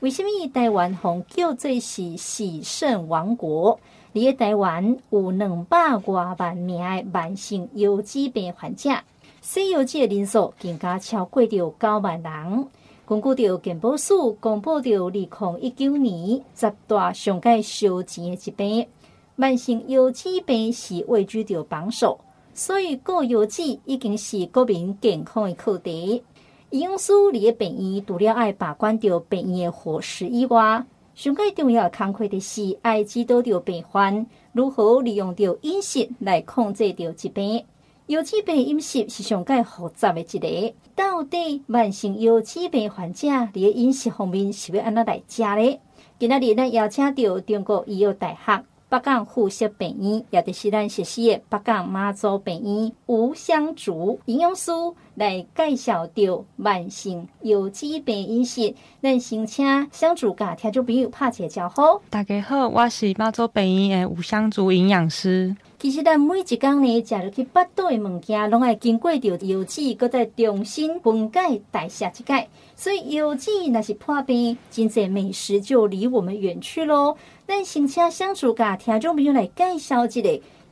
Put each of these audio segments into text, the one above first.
为什么台湾红叫做是洗肾王国？你的台湾有两百多万名的慢性腰椎病患者，洗腰子的人数更加超过了九万人。根据着健保署公布的二零一九年十大上盖烧钱的疾病，慢性腰椎病是位居着榜首。所以各腰椎已经是国民健康的课题。营养师你的病院除了爱把关着病院的伙食以外，上盖重要的工作的是爱指导着病患如何利用着饮食来控制着疾病。腰子病饮食是上盖复杂的一个，到底慢性腰子病患者你的饮食方面是要安怎来食呢？今仔日咱邀请到中国医药大学。北港附设病院，也就是咱熟悉的北港妈祖病院吴香竹营养师来介绍着慢性有机病饮食。咱先请香竹甲听众朋友拍一个招呼。大家好，我是妈祖病院的吴香竹营养师。其实咱每一工呢，食入去腹肚的物件，拢爱经过着油脂，搁再重新分解代谢一解。所以油脂若是破病，真济美食就离我们远去喽。咱先请相处甲听众朋友来介绍一下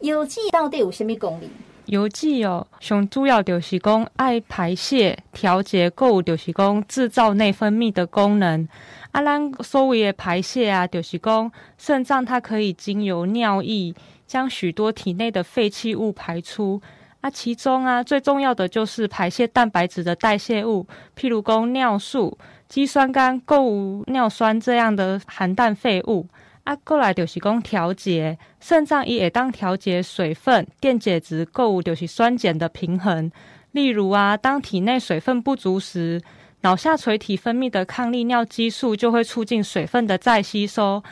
油脂到底有什么功能？油脂哦，上主要就是讲爱排泄、调节，购有就是讲制造内分泌的功能。啊，咱所谓的排泄啊，就是讲肾脏它可以经由尿液将许多体内的废弃物排出。啊，其中啊最重要的就是排泄蛋白质的代谢物，譬如讲尿素、肌酸酐、购有尿酸这样的含氮废物。啊，过来就是讲调节肾脏，也当调节水分、电解质，购有就是酸碱的平衡。例如啊，当体内水分不足时，脑下垂体分泌的抗利尿激素就会促进水分的再吸收。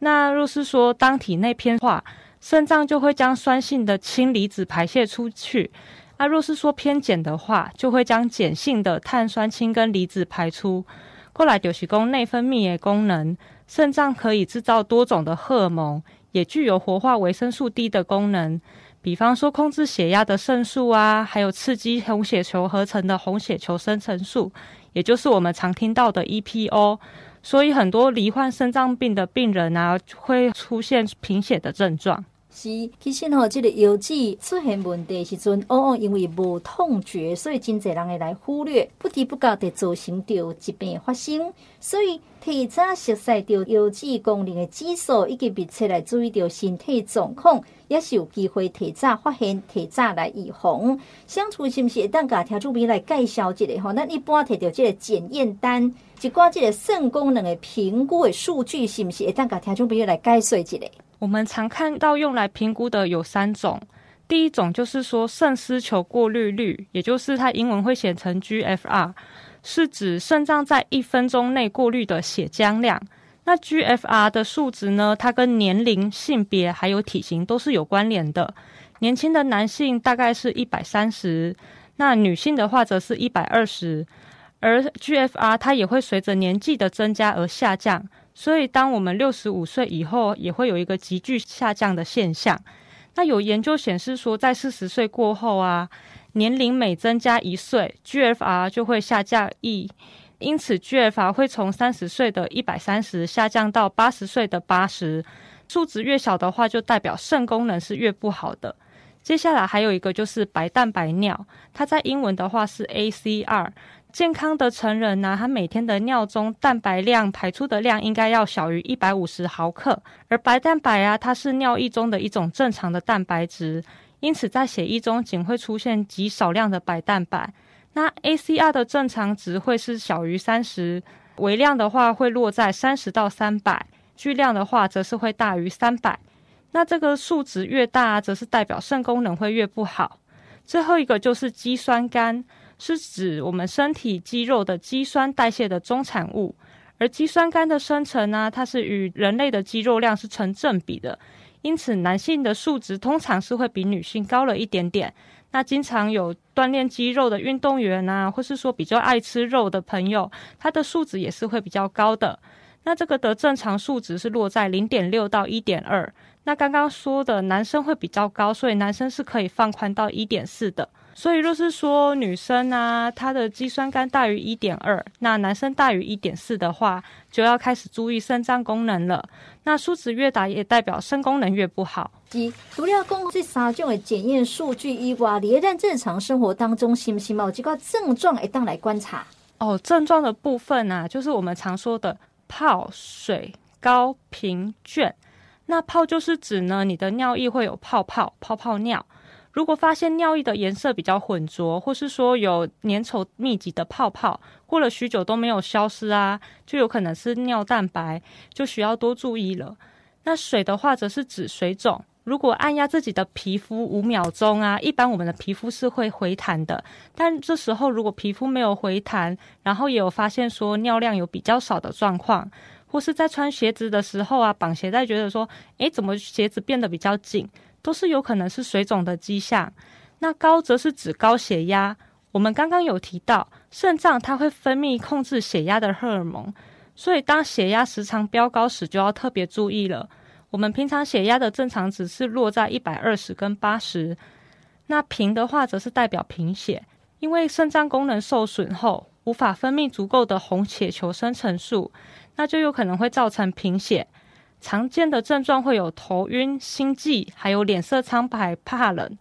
那若是说当体内偏化，肾脏就会将酸性的氢离子排泄出去。啊，若是说偏碱的话，就会将碱性的碳酸氢根离子排出。过来就是供内分泌的功能。肾脏可以制造多种的荷尔蒙，也具有活化维生素 D 的功能。比方说，控制血压的肾素啊，还有刺激红血球合成的红血球生成素，也就是我们常听到的 EPO。所以，很多罹患肾脏病的病人啊，会出现贫血的症状。是，其实吼，这个腰子出现问题时阵，往往因为无痛觉，所以真侪人会来忽略，不知不觉地造成着疾病发生。所以提早熟悉着腰子功能的指数，以及密切来注意着身体状况，也是有机会提早发现、提早来预防。相处是不是会？当家听众朋友来介绍一下吼，那一般摕到这个检验单，一寡这个肾功能的评估的数据，是不是会？当家听众朋友来解说一下。我们常看到用来评估的有三种，第一种就是说肾丝球过滤率，也就是它英文会写成 GFR，是指肾脏在一分钟内过滤的血浆量。那 GFR 的数值呢，它跟年龄、性别还有体型都是有关联的。年轻的男性大概是一百三十，那女性的话则是一百二十，而 GFR 它也会随着年纪的增加而下降。所以，当我们六十五岁以后，也会有一个急剧下降的现象。那有研究显示说，在四十岁过后啊，年龄每增加一岁，GFR 就会下降一，因此 GFR 会从三十岁的一百三十下降到八十岁的八十。数值越小的话，就代表肾功能是越不好的。接下来还有一个就是白蛋白尿，它在英文的话是 ACR。健康的成人呢、啊，他每天的尿中蛋白量排出的量应该要小于一百五十毫克，而白蛋白啊，它是尿液中的一种正常的蛋白质，因此在血液中仅会出现极少量的白蛋白。那 ACR 的正常值会是小于三十，微量的话会落在三十到三百，巨量的话则是会大于三百。那这个数值越大，则是代表肾功能会越不好。最后一个就是肌酸酐。是指我们身体肌肉的肌酸代谢的终产物，而肌酸酐的生成呢，它是与人类的肌肉量是成正比的，因此男性的数值通常是会比女性高了一点点。那经常有锻炼肌肉的运动员啊，或是说比较爱吃肉的朋友，他的数值也是会比较高的。那这个的正常数值是落在零点六到一点二。那刚刚说的男生会比较高，所以男生是可以放宽到一点四的。所以若是说女生啊，她的肌酸酐大于一点二，那男生大于一点四的话，就要开始注意肾脏功能了。那数值越大，也代表肾功能越不好。一除了讲这三种的检验数据以外，你在日常生活当中，是不是有几个症状一当来观察？哦，症状的部分啊，就是我们常说的泡、水、高、频、倦。那泡就是指呢，你的尿液会有泡泡、泡泡尿。如果发现尿液的颜色比较浑浊，或是说有粘稠密集的泡泡，过了许久都没有消失啊，就有可能是尿蛋白，就需要多注意了。那水的话，则是指水肿。如果按压自己的皮肤五秒钟啊，一般我们的皮肤是会回弹的。但这时候如果皮肤没有回弹，然后也有发现说尿量有比较少的状况，或是在穿鞋子的时候啊，绑鞋带觉得说，诶，怎么鞋子变得比较紧，都是有可能是水肿的迹象。那高则是指高血压。我们刚刚有提到，肾脏它会分泌控制血压的荷尔蒙，所以当血压时常飙高时，就要特别注意了。我们平常血压的正常值是落在一百二十跟八十，那贫的话则是代表贫血，因为肾脏功能受损后，无法分泌足够的红血球生成素，那就有可能会造成贫血。常见的症状会有头晕、心悸，还有脸色苍白、怕冷。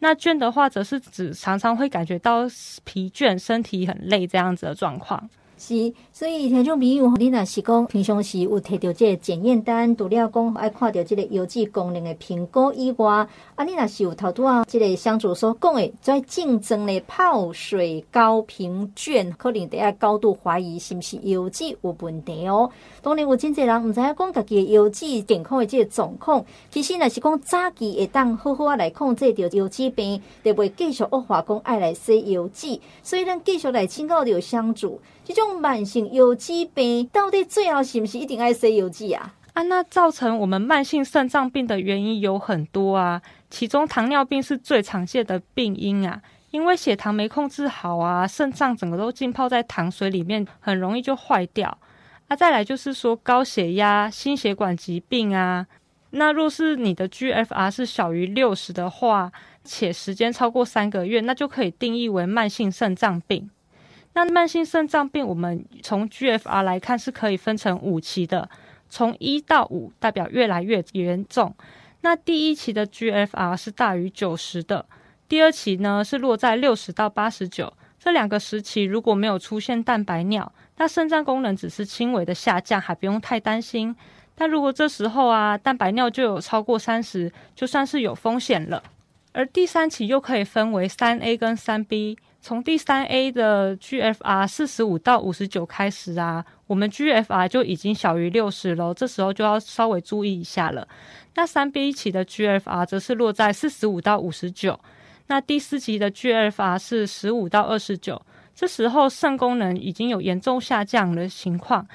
那倦的话，则是指常常会感觉到疲倦、身体很累这样子的状况。是，所以听众朋友，你若是讲平常时有摕到这个检验单，除了讲爱看到这个油脂功能的评估以外，啊，你若是有头拄啊，这个相主所讲的在竞争的泡水高频卷，可能得要高度怀疑是不是油脂有问题哦。当然有真侪人唔知影讲家己的油脂健康的这个状况，其实若是讲早期会当好好啊来控制掉油脂病，就袂继续恶化讲爱来洗油脂，所以咱继续来请教着相主。这种慢性有机病到底最后是不是一定爱洗油脂啊？啊，那造成我们慢性肾脏病的原因有很多啊，其中糖尿病是最常见的病因啊，因为血糖没控制好啊，肾脏整个都浸泡在糖水里面，很容易就坏掉。啊，再来就是说高血压、心血管疾病啊，那若是你的 GFR 是小于六十的话，且时间超过三个月，那就可以定义为慢性肾脏病。那慢性肾脏病，我们从 GFR 来看是可以分成五期的，从一到五代表越来越严重。那第一期的 GFR 是大于九十的，第二期呢是落在六十到八十九。这两个时期如果没有出现蛋白尿，那肾脏功能只是轻微的下降，还不用太担心。但如果这时候啊蛋白尿就有超过三十，就算是有风险了。而第三期又可以分为三 A 跟三 B。从第三 A 的 GFR 四十五到五十九开始啊，我们 GFR 就已经小于六十了，这时候就要稍微注意一下了。那三 B 期的 GFR 则是落在四十五到五十九，那第四级的 GFR 是十五到二十九，这时候肾功能已经有严重下降的情况，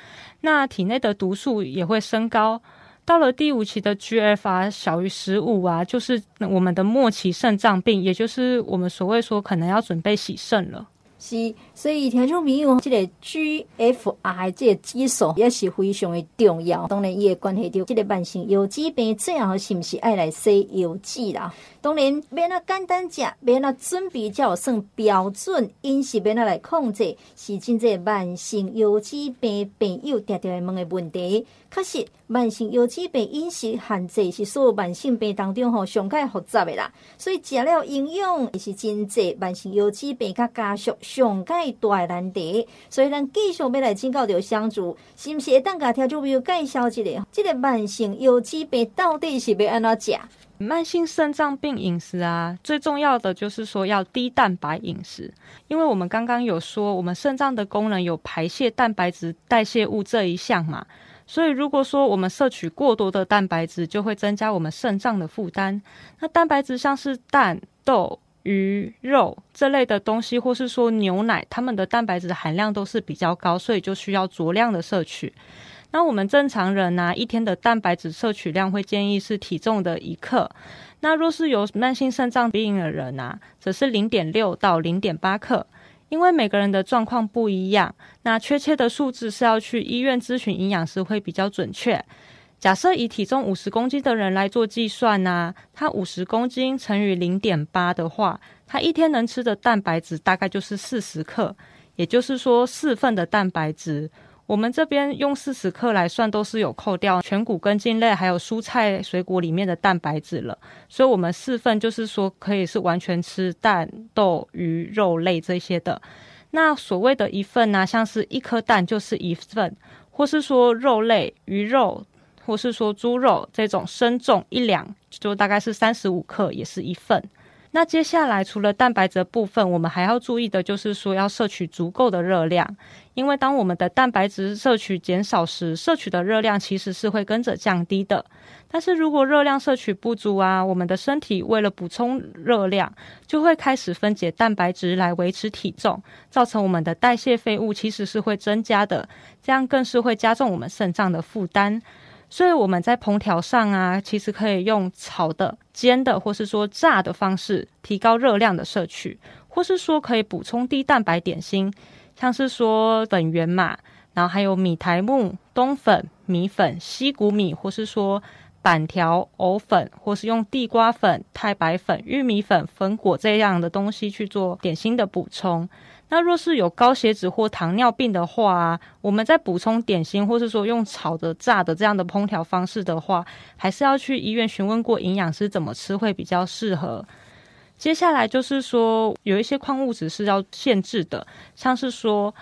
那体内的毒素也会升高。到了第五期的 GFR 小于十五啊，就是我们的末期肾脏病，也就是我们所谓说可能要准备洗肾了。是，所以听众朋友，这个 GFR 这个指数也是非常的重要。当然，伊会关系到这个慢性有机病最后是不是爱来洗油脂啦？当然，免那简单食，免那准备才有算标准饮食，免那来控制，是真正慢性有机病病友常常会问的问题。确实，慢性有机病饮食限制是所有慢性病当中吼上盖复杂的啦。所以食了营养也是真济慢性有机病较加速上盖大难题。所以咱继续要来请教着相助，是不是会当家听众朋友介绍一下，这个慢性有机病到底是要安怎食？慢性肾脏病饮食啊，最重要的就是说要低蛋白饮食，因为我们刚刚有说，我们肾脏的功能有排泄蛋白质、代谢物这一项嘛。所以，如果说我们摄取过多的蛋白质，就会增加我们肾脏的负担。那蛋白质像是蛋、豆、鱼、肉这类的东西，或是说牛奶，它们的蛋白质含量都是比较高，所以就需要酌量的摄取。那我们正常人呢、一天的蛋白质摄取量会建议是体重的一克。那若是有慢性肾脏病的人啊，则是零点六到零点八克。因为每个人的状况不一样，那确切的数字是要去医院咨询营养师会比较准确。假设以体重五十公斤的人来做计算呢、他五十公斤乘以零点八的话，他一天能吃的蛋白质大概就是四十克，也就是说四份的蛋白质。我们这边用四十克来算，都是有扣掉全谷根茎类还有蔬菜水果里面的蛋白质了。所以，我们四份就是说可以是完全吃蛋、豆、鱼、肉类这些的。那所谓的一份呢、像是一颗蛋就是一份，或是说肉类、鱼肉，或是说猪肉这种生重一两，就大概是三十五克，也是一份。那接下来除了蛋白质部分，我们还要注意的就是说要摄取足够的热量，因为当我们的蛋白质摄取减少时，摄取的热量其实是会跟着降低的。但是如果热量摄取不足啊，我们的身体为了补充热量，就会开始分解蛋白质来维持体重，造成我们的代谢废物其实是会增加的，这样更是会加重我们肾脏的负担。所以我们在烹调上啊，其实可以用炒的、煎的，或是说炸的方式，提高热量的摄取，或是说可以补充低蛋白点心，像是说粉圆嘛，然后还有米苔目、冬粉、米粉、西谷米，或是说板条、藕粉，或是用地瓜粉、太白粉、玉米粉、粉果这样的东西去做点心的补充。那若是有高血脂或糖尿病的话啊，我们在补充点心或是说用炒的、炸的这样的烹调方式的话，还是要去医院询问过营养师怎么吃会比较适合。接下来就是说有一些矿物质是要限制的，像是说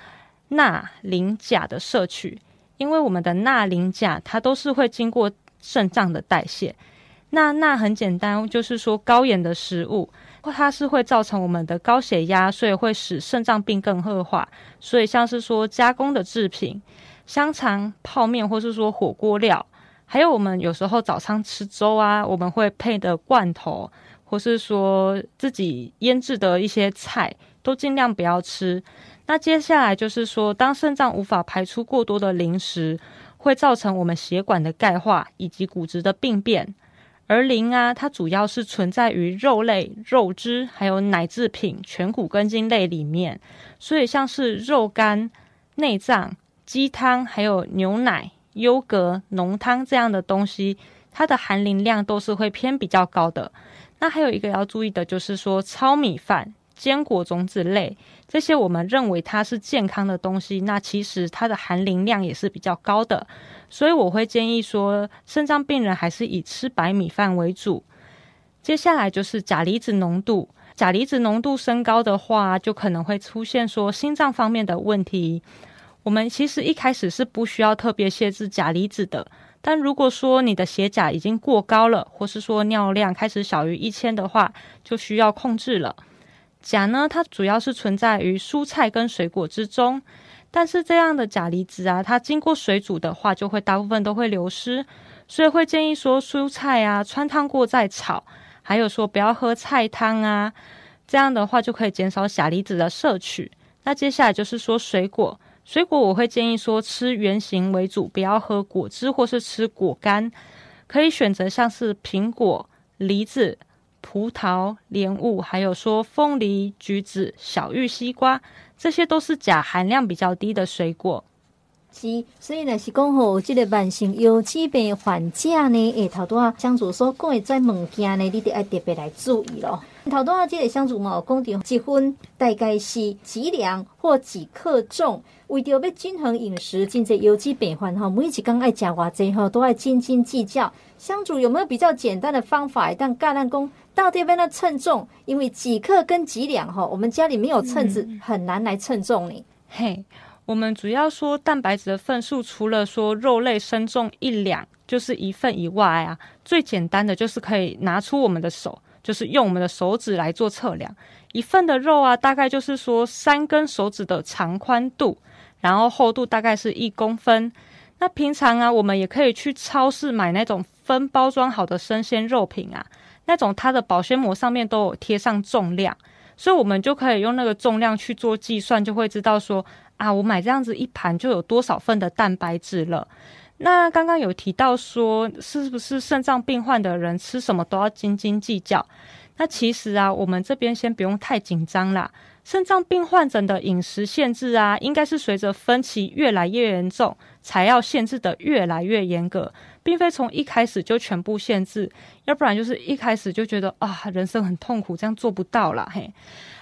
钠、磷、钾的摄取，因为我们的钠、磷、钾它都是会经过肾脏的代谢。那钠很简单，就是说高盐的食物。它是会造成我们的高血压，所以会使肾脏病更恶化。所以像是说加工的制品、香肠、泡面，或是说火锅料，还有我们有时候早餐吃粥啊，我们会配的罐头，或是说自己腌制的一些菜，都尽量不要吃。那接下来就是说，当肾脏无法排出过多的磷时，会造成我们血管的钙化以及骨质的病变。而磷啊，它主要是存在于肉类、肉汁，还有奶制品、全谷根茎类里面。所以像是肉干、内脏、鸡汤，还有牛奶、优格、浓汤这样的东西，它的含磷量都是会偏比较高的。那还有一个要注意的就是说，糙米饭。坚果种子类这些，我们认为它是健康的东西，那其实它的含磷量也是比较高的，所以我会建议说，肾脏病人还是以吃白米饭为主。接下来就是钾离子浓度，钾离子浓度升高的话，就可能会出现说心脏方面的问题。我们其实一开始是不需要特别限制钾离子的，但如果说你的血钾已经过高了，或是说尿量开始小于一千的话，就需要控制了。钾呢，它主要是存在于蔬菜跟水果之中，但是这样的钾离子啊，它经过水煮的话，就会大部分都会流失，所以会建议说蔬菜啊汆烫过再炒，还有说不要喝菜汤啊，这样的话就可以减少钾离子的摄取。那接下来就是说水果，水果我会建议说吃原形为主，不要喝果汁或是吃果干，可以选择像是苹果、梨子。葡萄、莲雾，还有说凤梨、橘子、小玉、西瓜，这些都是钾含量比较低的水果。是，所以呢是讲吼，这个慢性腰椎病患者呢，诶，头拄啊，相主所讲的这物件呢，你得要特别来注意咯。头拄啊，这个相主嘛，讲到一分大概是几两或几克重。为着要均衡饮食，真济腰椎病患哈，每一工爱食偌济吼，都爱斤斤计较。相主有没有比较简单的方法？但橄榄公到底要那称重？因为几克跟几两哈，我们家里没有秤子，很难来称重你。嘿，我们主要说蛋白质的份数，除了说肉类生重一两就是一份以外啊，最简单的就是可以拿出我们的手，就是用我们的手指来做测量。一份的肉啊，大概就是说三根手指的长宽度。然后厚度大概是一公分。那平常啊，我们也可以去超市买那种分包装好的生鲜肉品啊，那种它的保鲜膜上面都有贴上重量，所以我们就可以用那个重量去做计算，就会知道说啊，我买这样子一盘就有多少份的蛋白质了。那刚刚有提到说，是不是肾脏病患的人吃什么都要斤斤计较？那其实啊，我们这边先不用太紧张啦。肾脏病患者的饮食限制啊，应该是随着分期越来越严重，才要限制的越来越严格，并非从一开始就全部限制，要不然就是一开始就觉得啊，人生很痛苦，这样做不到啦。嘿。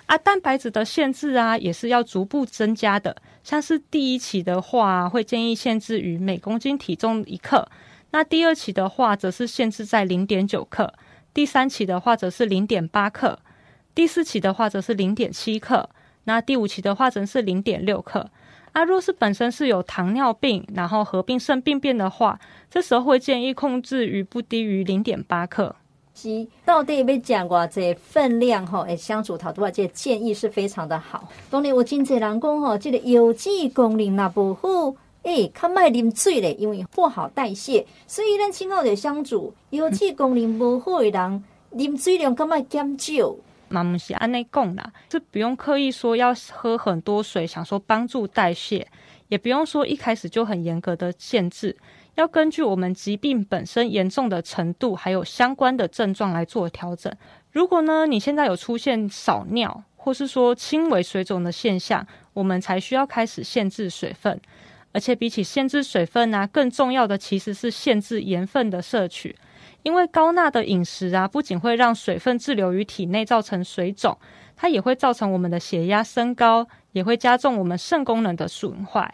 啊，蛋白质的限制啊，也是要逐步增加的。像是第一期的话，会建议限制于每公斤体重一克；那第二期的话，则是限制在零点九克；第三期的话，则是零点八克；第四期的话，则是零点七克；那第五期的话，则是零点六克。啊，若是本身是有糖尿病，然后合并肾病变的话，这时候会建议控制于不低于零点八克。是到底要讲偌这分量吼？诶，相处头拄仔这个建议是非常的好。当然有真侪人讲吼，这个油脂功能若不好，诶，较卖啉水咧，因为不好代谢。所以咱今后的相处，油脂功能不好的人，啉水量较莫减少。嘛毋是安尼讲啦，是不用刻意说要喝很多水，想说帮助代谢，也不用说一开始就很严格的限制。要根据我们疾病本身严重的程度，还有相关的症状来做调整。如果呢，你现在有出现少尿，或是说轻微水肿的现象，我们才需要开始限制水分。而且比起限制水分、啊，更重要的其实是限制盐分的摄取。因为高钠的饮食啊，不仅会让水分滞留于体内造成水肿，它也会造成我们的血压升高，也会加重我们肾功能的损坏。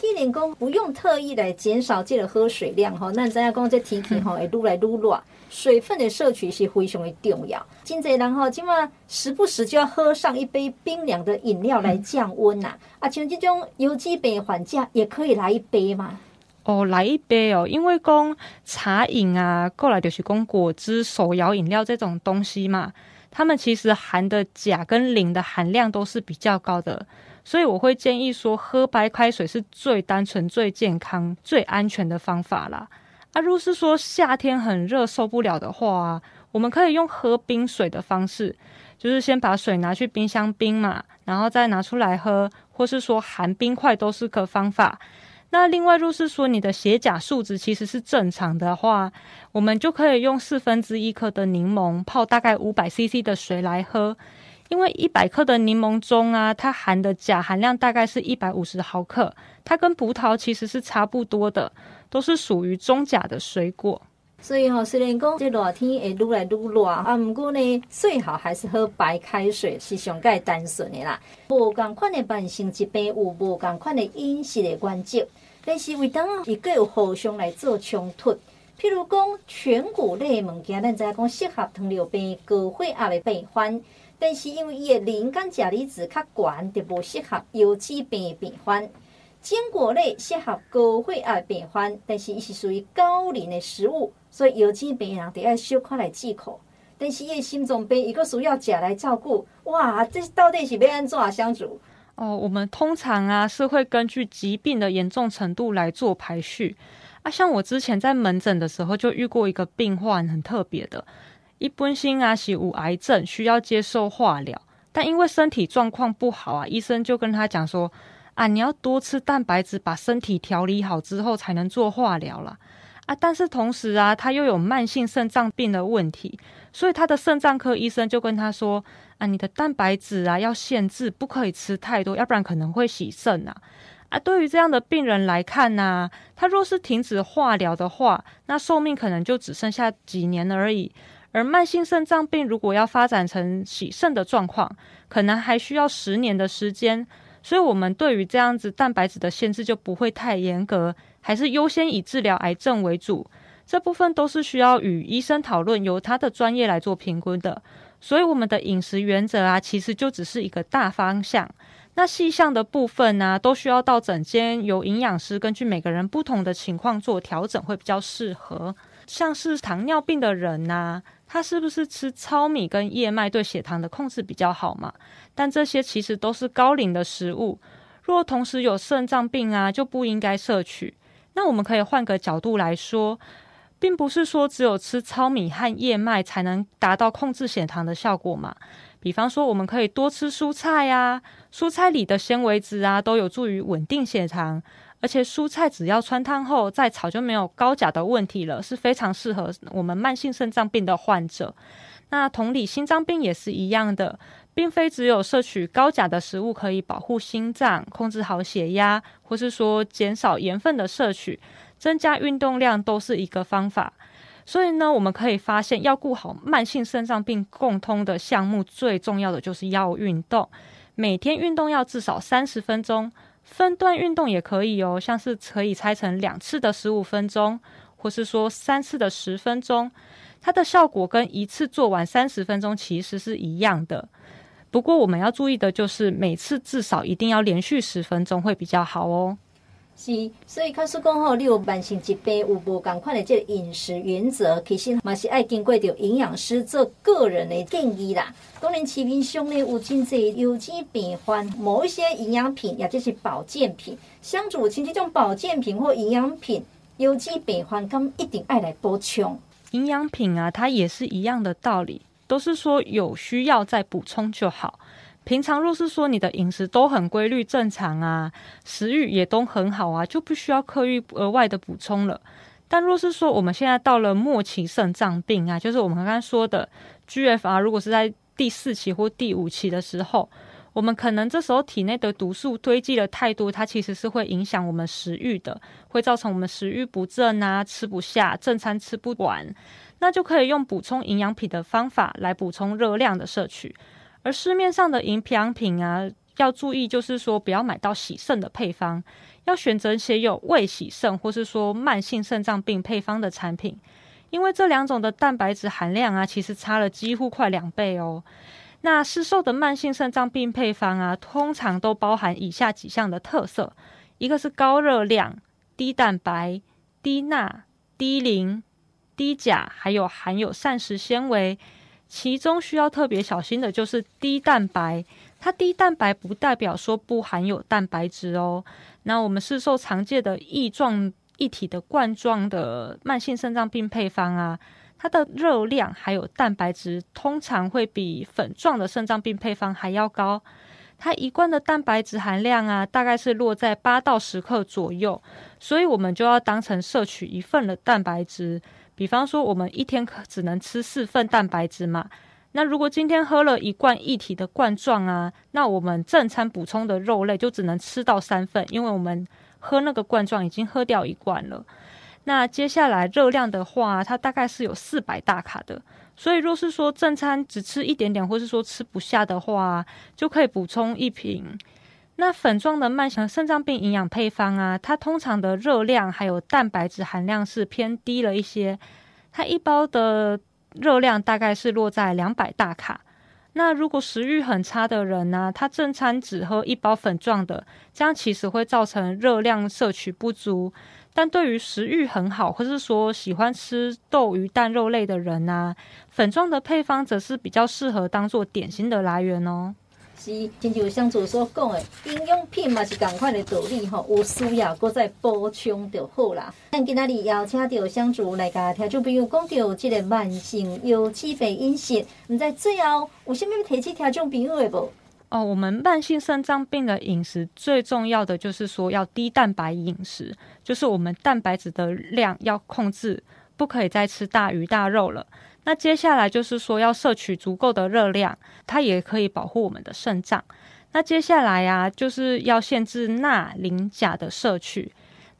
既然讲不用特意来减少这个喝水量哈，那咱要讲这天气哈 会愈来愈热，水分的摄取是非常的重要。真济人哈，今晚时不时就要喝上一杯冰凉的饮料来降温呐。啊，像这种油脂病患者也可以来一杯嘛。哦，来一杯哦，因为讲茶饮啊，过来就是讲果汁、手摇饮料这种东西嘛，它们其实含的钾跟磷的含量都是比较高的。所以我会建议说，喝白开水是最单纯、最健康、最安全的方法啦。啊，如果是说夏天很热受不了的话啊，我们可以用喝冰水的方式，就是先把水拿去冰箱冰嘛，然后再拿出来喝，或是说含冰块都是个方法。那另外，若是说你的血钾数值其实是正常的话，我们就可以用四分之一克的柠檬泡大概五百 CC 的水来喝。因为一百克的柠檬中啊，它含的钾含量大概是一百五十毫克，它跟葡萄其实是差不多的，都是属于中钾的水果。所以哈、虽然讲这热天会愈来愈热啊，不过呢，最好还是喝白开水是上盖单纯的啦。无共款的慢性疾病有无共款的饮食的关键，但是为当伊个有互相来做冲突。譬如讲全谷类物件，咱知影讲适合糖尿病、高血压的病患。但是因为伊的磷跟钾离子较悬，就无适合油脂病的病患。坚果类适合高血压病患，但是伊是属于高磷的食物，所以油脂病人得要小可来忌口。但是伊的心脏病一个需要钾来照顾，哇，这到底是要安怎相处？哦，我们通常啊是会根据疾病的严重程度来做排序啊。像我之前在门诊的时候就遇过一个病患，很特别的。一般性啊，是无癌症，需要接受化疗，但因为身体状况不好啊，医生就跟他讲说啊，你要多吃蛋白质，把身体调理好之后才能做化疗了啊。但是同时啊，他又有慢性肾脏病的问题，所以他的肾脏科医生就跟他说啊，你的蛋白质啊要限制，不可以吃太多，要不然可能会洗肾啊。啊，对于这样的病人来看呢，啊，他若是停止化疗的话，那寿命可能就只剩下几年而已。而慢性肾脏病如果要发展成洗肾的状况，可能还需要十年的时间。所以，我们对于这样子蛋白质的限制就不会太严格，还是优先以治疗癌症为主。这部分都是需要与医生讨论，由他的专业来做评估的。所以，我们的饮食原则啊，其实就只是一个大方向。那细项的部分呢，都需要到诊间由营养师根据每个人不同的情况做调整，会比较适合。像是糖尿病的人呐、啊。他是不是吃糙米跟燕麦对血糖的控制比较好嘛？但这些其实都是高磷的食物，若同时有肾脏病啊，就不应该摄取。那我们可以换个角度来说，并不是说只有吃糙米和燕麦才能达到控制血糖的效果嘛。比方说，我们可以多吃蔬菜啊，蔬菜里的纤维质啊，都有助于稳定血糖。而且蔬菜只要汆烫后再炒就没有高钾的问题了，是非常适合我们慢性肾脏病的患者。那同理，心脏病也是一样的，并非只有摄取高钾的食物可以保护心脏、控制好血压，或是说减少盐分的摄取，增加运动量都是一个方法。所以呢，我们可以发现，要顾好慢性肾脏病共通的项目，最重要的就是要运动。每天运动要至少三十分钟，分段运动也可以哦，像是可以拆成两次的十五分钟，或是说三次的十分钟，它的效果跟一次做完三十分钟其实是一样的。不过我们要注意的就是，每次至少一定要连续十分钟会比较好哦。是，所以卡说讲吼，你有慢性疾病，有无共款的这个饮食原则，其实嘛是爱经过着营养师做个人的建议啦。当然市面上呢有真济有机病患某一些营养品，也就是保健品，像主亲这种保健品或营养品，有机病患咁一定爱来补充。营养品啊，它也是一样的道理，都是说有需要再补充就好。平常若是说你的饮食都很规律正常啊，食欲也都很好啊，就不需要刻意额外的补充了。但若是说我们现在到了末期肾脏病啊，就是我们刚刚说的 GFR，如果是在第四期或第五期的时候，我们可能这时候体内的毒素堆积了太多，它其实是会影响我们食欲的，会造成我们食欲不振啊，吃不下，正餐吃不完，那就可以用补充营养品的方法来补充热量的摄取。而市面上的营养品啊，要注意，就是说不要买到洗肾的配方，要选择写有未洗肾或是说慢性肾脏病配方的产品，因为这两种的蛋白质含量啊，其实差了几乎快两倍哦。那市售的慢性肾脏病配方啊，通常都包含以下几项的特色：一个是高热量、低蛋白、低钠、低磷、低钾，还有含有膳食纤维。其中需要特别小心的就是低蛋白，它低蛋白不代表说不含有蛋白质哦。那我们市售常见的液状一体的罐装的慢性肾脏病配方啊，它的热量还有蛋白质通常会比粉状的肾脏病配方还要高。它一罐的蛋白质含量啊，大概是落在八到十克左右，所以我们就要当成摄取一份的蛋白质。比方说，我们一天可只能吃四份蛋白质嘛。那如果今天喝了一罐一体的罐装啊，那我们正餐补充的肉类就只能吃到三份，因为我们喝那个罐装已经喝掉一罐了。那接下来热量的话，它大概是有四百大卡的。所以若是说正餐只吃一点点，或是说吃不下的话，就可以补充一瓶。那粉状的慢性肾脏病营养配方啊，它通常的热量还有蛋白质含量是偏低了一些，它一包的热量大概是落在两百大卡。那如果食欲很差的人呢，他正餐只喝一包粉状的，这样其实会造成热量摄取不足。但对于食欲很好，或是说喜欢吃豆鱼蛋肉类的人呢，粉状的配方则是比较适合当做点心的来源哦。是，亲像上次所讲的，营养品嘛是同款的道理吼，有需要搁再补充就好啦。咱今仔日邀请到香竹来甲听众朋友讲到这个慢性有机肥饮食，毋知最后有啥物要提起听众朋友的无？哦，我们慢性肾脏病的饮食最重要的就是说要低蛋白饮食，就是我们蛋白质的量要控制，不可以再吃大鱼大肉了。那接下来就是说要摄取足够的热量，它也可以保护我们的肾脏。那接下来呀、啊，就是要限制钠、磷、钾的摄取。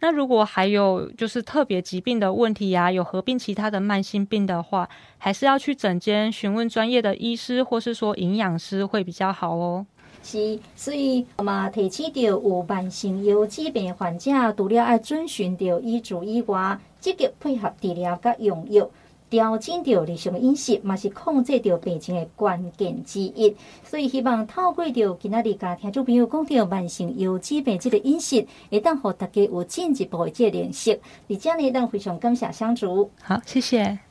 那如果还有就是特别疾病的问题呀、啊，有合并其他的慢性病的话，还是要去诊间询问专业的医师或是说营养师会比较好哦。是，所以我们提起到有慢性腰疾病患者，除了要遵循着医嘱以外，积极配合治疗甲用药。调整着日常饮食，嘛是控制着病情的关键之一。所以希望透过着今仔日家听众朋友讲到慢性腰疾病这个饮食，会当互大家有进一步的这个认识。而且呢，当非常感谢相助。好，谢谢。